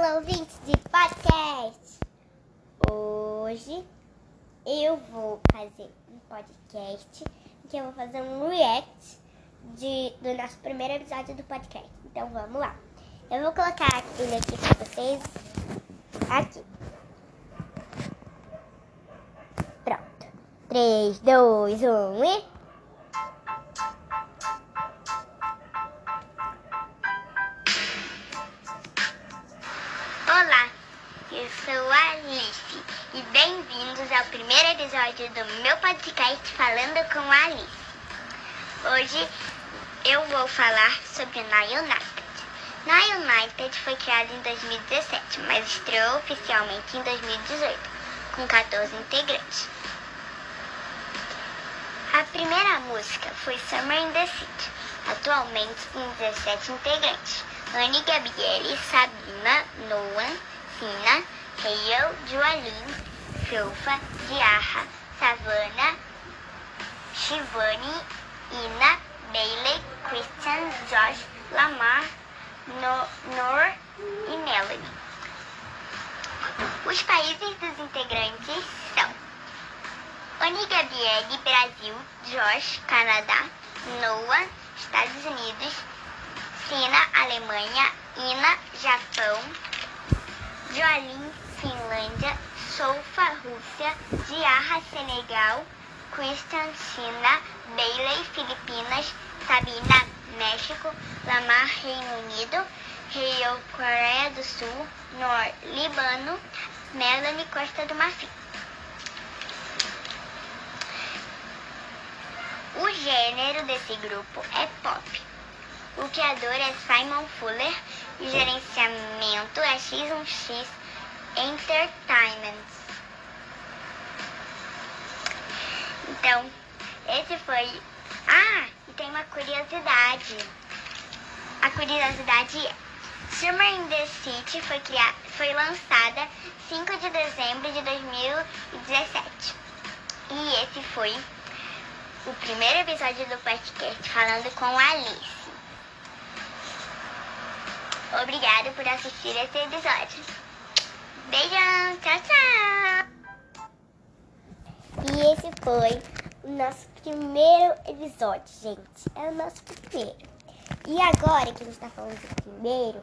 Fala, ouvintes de podcast! Hoje eu vou fazer um podcast que eu vou fazer um react de, do nosso primeiro episódio do podcast. Então vamos lá. Eu vou colocar ele aqui para vocês. Aqui. Pronto. 3, 2, 1 e. primeiro episódio do meu podcast Falando com a Alice. Hoje eu vou falar sobre Nile United. Nile United foi criado em 2017, mas estreou oficialmente em 2018, com 14 integrantes. A primeira música foi Summer in the City, atualmente com 17 integrantes. Anne Gabriele, Sabina, Noah, Sina, Hale, Joalin, Filfa, Diarra, Savannah, Shivani, Ina, Bailey, Christian, Josh, Lamar, no Nor e Melanie. Os países dos integrantes são Anne Gabriele, Brasil, Josh, Canadá, Noah, Estados Unidos, Sina, Alemanha, Ina, Japão, Joalin, Finlândia, Soufa, Rússia, Diarra, Senegal, Christian, China, Bailey, Filipinas, Sabina, México, Lamar, Reino Unido, Rio, Coreia do Sul, Nor, Líbano, Melanie, Costa do Marfim. O gênero desse grupo é pop. O criador é Simon Fuller e o gerenciamento é X1X Entertainment. Então, esse foi. Ah, e tem uma curiosidade. A curiosidade Summer in the City foi, criada, foi lançada 5 de dezembro de 2017. E esse foi o primeiro episódio do podcast falando com Alice. Obrigado por assistir esse episódio. Beijão, tchau, tchau! E esse foi o nosso primeiro episódio, gente. É o nosso primeiro. E agora que a gente tá falando do primeiro,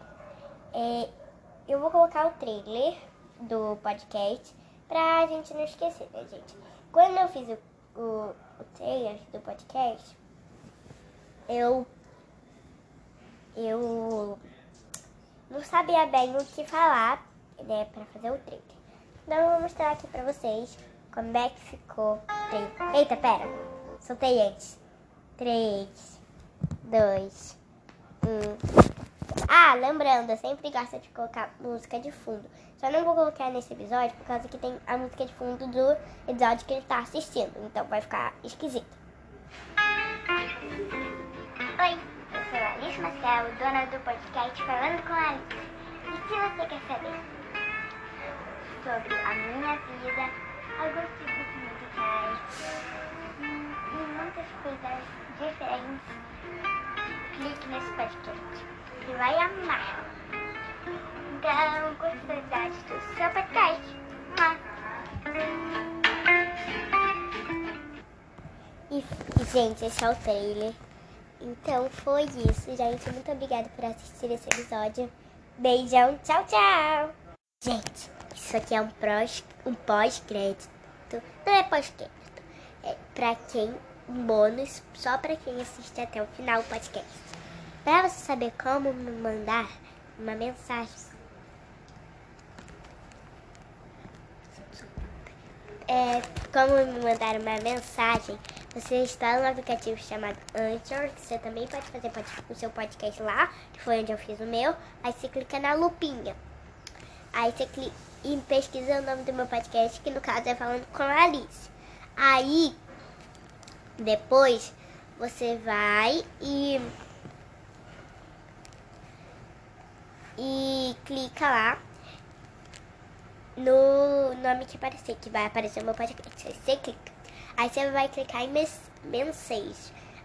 é, eu vou colocar o trailer do podcast pra gente não esquecer, né, gente? Quando eu fiz o, o, o trailer do podcast, eu. Eu não sabia bem o que falar né, para fazer o trailer. Então eu vou mostrar aqui pra vocês como é que ficou. Eita, pera. Soltei antes. 3, 2, 1. Ah, lembrando, eu sempre gosto de colocar música de fundo. Só não vou colocar nesse episódio por causa que tem a música de fundo do episódio que ele tá assistindo. Então vai ficar esquisito. Oi, eu sou a Alice Marcel, dona do podcast Falando com a Alice. E se você quer saber sobre a minha vida, alguns tipos musicais e muitas coisas diferentes, clique nesse podcast. Você vai amar. Então, curiosidades do seu podcast. E, gente, esse é o trailer. Então foi isso, gente. Muito obrigada por assistir esse episódio. Beijão, tchau, tchau! Gente, isso aqui é um, pós, um pós-crédito. Não é pós-crédito. É pra quem, um bônus só pra quem assiste até o final do podcast. Pra você saber como me mandar uma mensagem. É, como me mandar uma mensagem, você está no aplicativo chamado Anchor, que você também pode fazer o seu podcast lá, que foi onde eu fiz o meu. Aí você clica na lupinha. Aí você clica e pesquisa o nome do meu podcast, que no caso é falando com a Alice. Aí, depois, você vai e... E clica lá no nome que aparecer, que vai aparecer o meu podcast. Aí você clica. Aí você vai clicar em mensagem.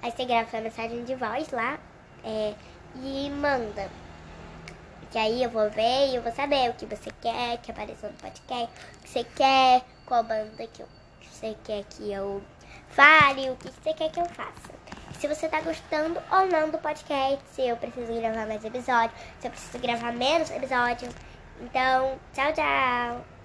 Aí você grava sua mensagem de voz lá é, e manda. Que aí eu vou ver e eu vou saber o que você quer que apareça no podcast, o que você quer, qual banda que você quer que eu fale, o que você quer que eu faça. Se você tá gostando ou não do podcast, se eu preciso gravar mais episódios, se eu preciso gravar menos episódios. Então, tchau, tchau!